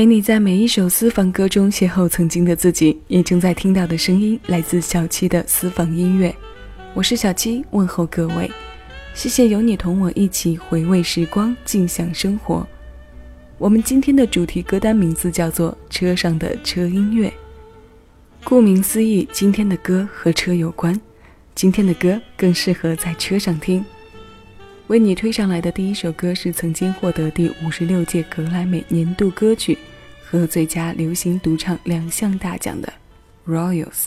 陪你在每一首私房歌中邂逅曾经的自己。你正在听到的声音来自小七的私房音乐，我是小七，问候各位。谢谢有你同我一起回味时光，静享生活。我们今天的主题歌单名字叫做《车上的车音乐》。顾名思义，今天的歌和车有关，今天的歌更适合在车上听。为你推上来的第一首歌是曾经获得第五十六届格莱美年度歌曲和最佳流行独唱两项大奖的《Royals》。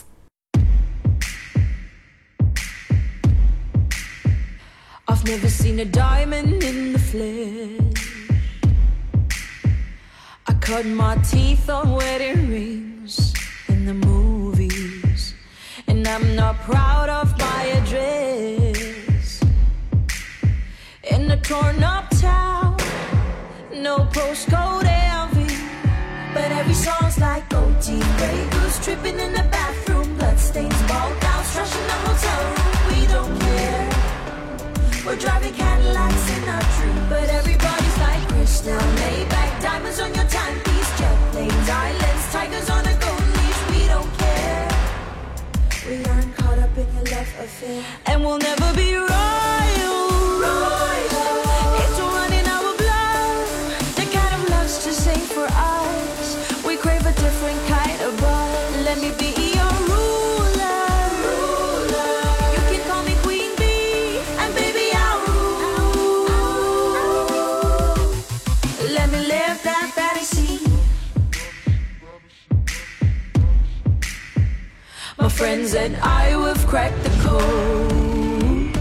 I've never seen a diamond in the flesh. I cut my teeth on wedding rings in the movies, and I'm not proud of my address. Torn up town, no postcode envy, but every song's like OT. Grey goose tripping in the bathroom, bloodstains, ball gowns, trash in the hotel room. We don't care. We're driving Cadillacs in our dream, but everybody's like crystal Maybach, diamonds on your timepiece, jet planes, islands, tigers on a golden leash. We don't care. We aren't caught up in your love affair, and we'll never be royal. My friends and I, we've cracked the code.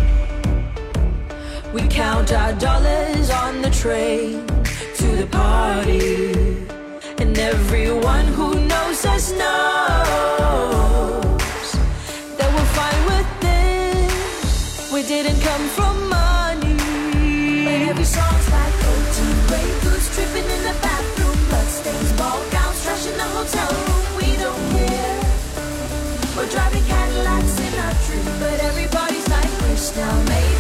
We count our dollars on the train to the party. And everyone who knows us knows that we're fine with this. We didn't come from money. But every song's like oh, OT. Grey goose tripping in the bathroom. Bloodstains, ball gowns, trash in the hotel room. now made.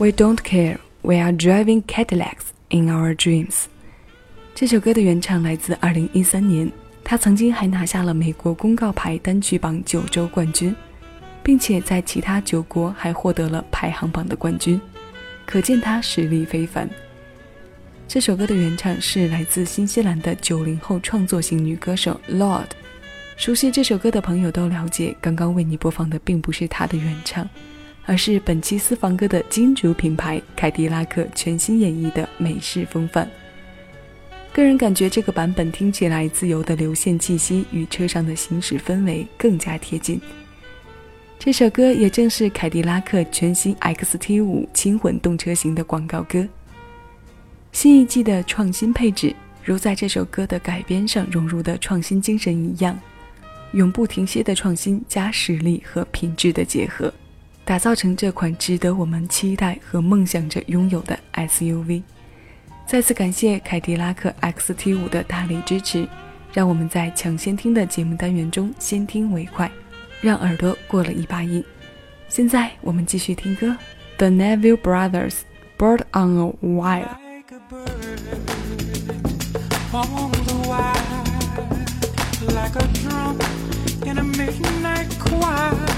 We don't care, we are driving Cadillacs in our dreams。这首歌的原唱来自2013年，他曾经还拿下了美国公告牌单曲榜九周冠军，并且在其他九国还获得了排行榜的冠军，可见他实力非凡。这首歌的原唱是来自新西兰的九零后创作型女歌手 Lord。熟悉这首歌的朋友都了解，刚刚为你播放的并不是她的原唱。而是本期私房歌的金主品牌凯迪拉克全新演绎的美式风范。个人感觉这个版本听起来自由的流线气息与车上的行驶氛围更加贴近。这首歌也正是凯迪拉克全新 XT5 轻混动车型的广告歌。新一季的创新配置，如在这首歌的改编上融入的创新精神一样，永不停歇的创新加实力和品质的结合。打造成这款值得我们期待和梦想着拥有的 SUV。再次感谢凯迪拉克 XT5 的大力支持，让我们在抢先听的节目单元中先听为快，让耳朵过了一把瘾。现在我们继续听歌，The Neville Brothers Bird on a Wire。like a bird on the wire, like a drum in a midnight choir.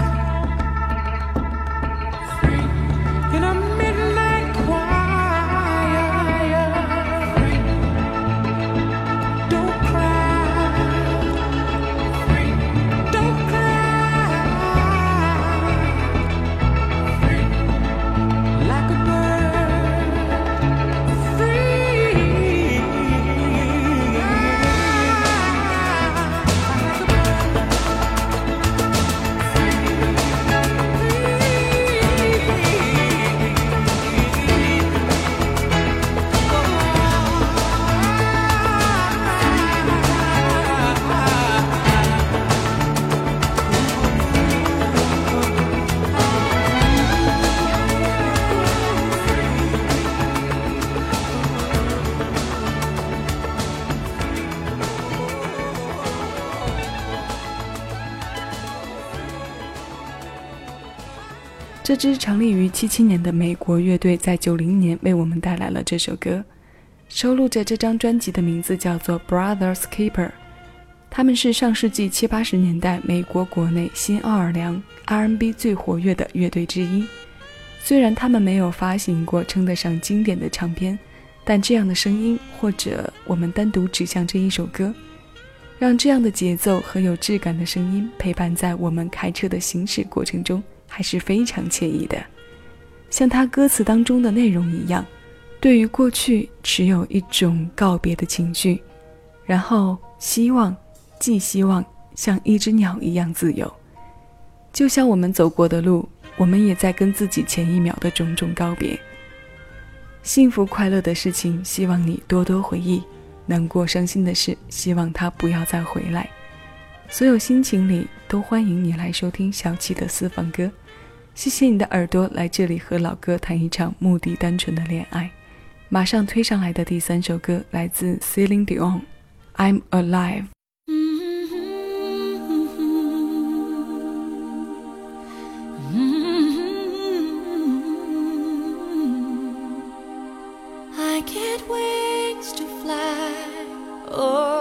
这支成立于七七年的美国乐队在九零年为我们带来了这首歌，收录着这张专辑的名字叫做《Brothers Keeper》。他们是上世纪七八十年代美国国内新奥尔良 R&B 最活跃的乐队之一。虽然他们没有发行过称得上经典的唱片，但这样的声音，或者我们单独指向这一首歌，让这样的节奏和有质感的声音陪伴在我们开车的行驶过程中，还是非常惬意的。像他歌词当中的内容一样，对于过去持有一种告别的情绪，然后希望，寄希望像一只鸟一样自由。就像我们走过的路，我们也在跟自己前一秒的种种告别。幸福快乐的事情，希望你多多回忆；难过伤心的事，希望它不要再回来。所有心情里，都欢迎你来收听小七的私房歌。谢谢你的耳朵来这里和老哥谈一场目的单纯的恋爱。马上推上来的第三首歌来自 celine dion i'm alive i can't wait to fly oh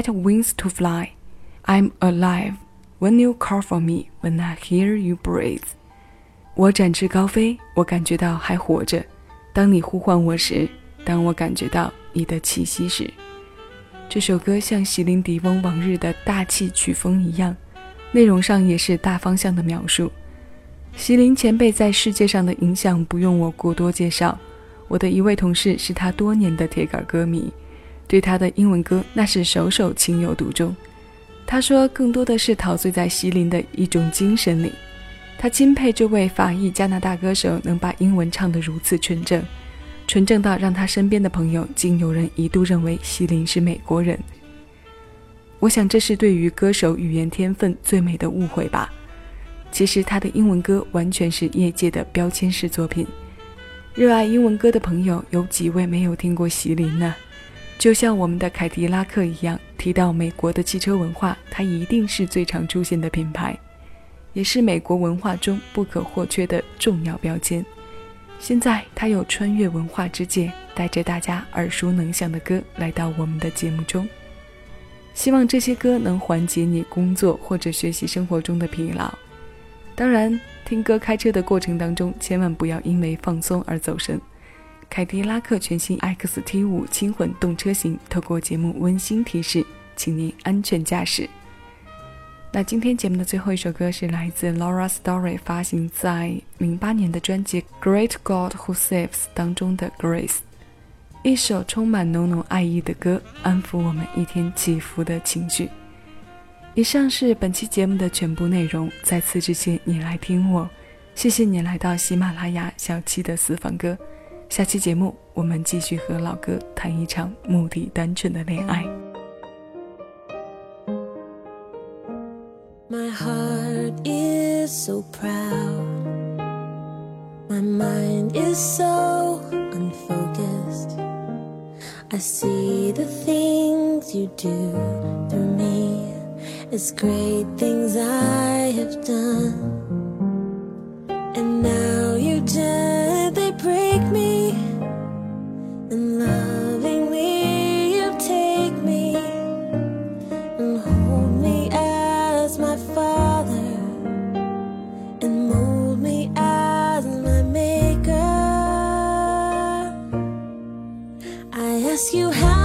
get wings to fly. I'm alive. When you call for me, when I hear you breathe. 我展翅高飞，我感觉到还活着。当你呼唤我时，当我感觉到你的气息时，这首歌像席琳迪翁往日的大气曲风一样，内容上也是大方向的描述。席琳前辈在世界上的影响不用我过多介绍，我的一位同事是他多年的铁杆歌迷，对他的英文歌那是首首情有独钟。他说，更多的是陶醉在席琳的一种精神里。他钦佩这位法裔加拿大歌手能把英文唱得如此纯正，纯正到让他身边的朋友竟有人一度认为席琳是美国人。我想这是对于歌手语言天分最美的误会吧。其实他的英文歌完全是业界的标签式作品。热爱英文歌的朋友有几位没有听过席琳呢？就像我们的凯迪拉克一样，提到美国的汽车文化，它一定是最常出现的品牌，也是美国文化中不可或缺的重要标签。现在，它有穿越文化之界，带着大家耳熟能详的歌来到我们的节目中。希望这些歌能缓解你工作或者学习生活中的疲劳。当然，听歌开车的过程当中，千万不要因为放松而走神。凯迪拉克全新 XT 五轻混动车型，透过节目温馨提示，请您安全驾驶。那今天节目的最后一首歌是来自 Laura Story 发行在零八年的专辑《Great God Who Saves》当中的《Grace》，一首充满浓浓爱意的歌，安抚我们一天起伏的情绪。以上是本期节目的全部内容。再次致谢你来听我，谢谢你来到喜马拉雅小七的私房歌。下期节目我们继续和老哥谈一场目的单纯的恋爱。My heart is so proud. My mind is so unfocused. I see the things you do through me. It's great things I have done. You how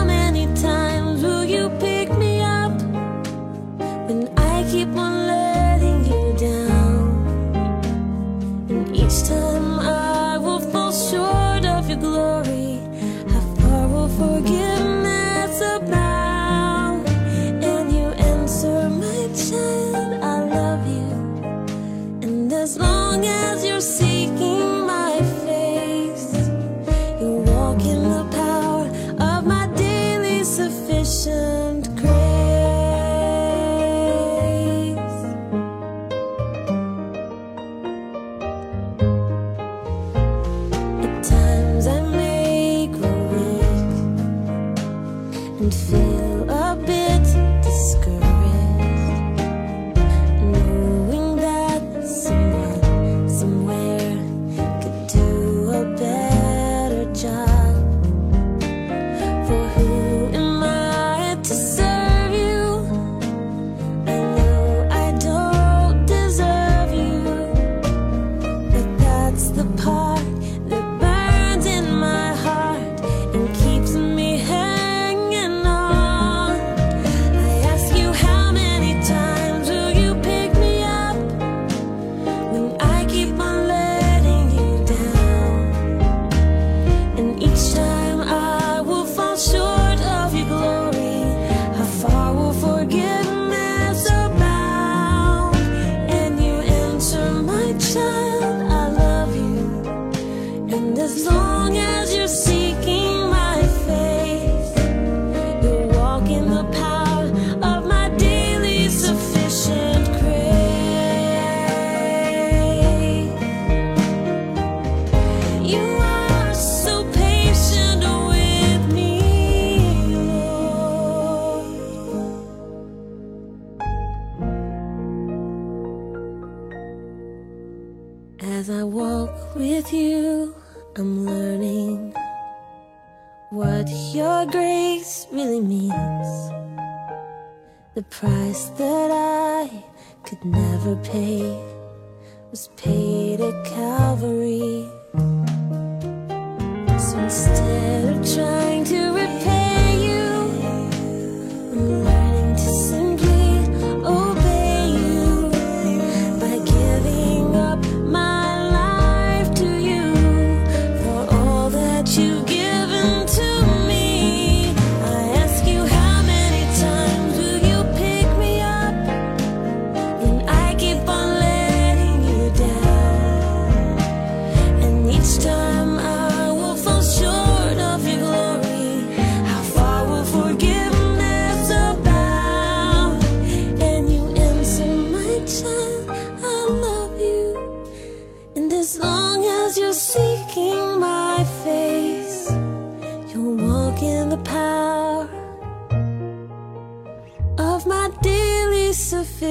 The price that I could never pay was paid at Calvary. So instead of trying to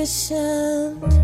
conditioned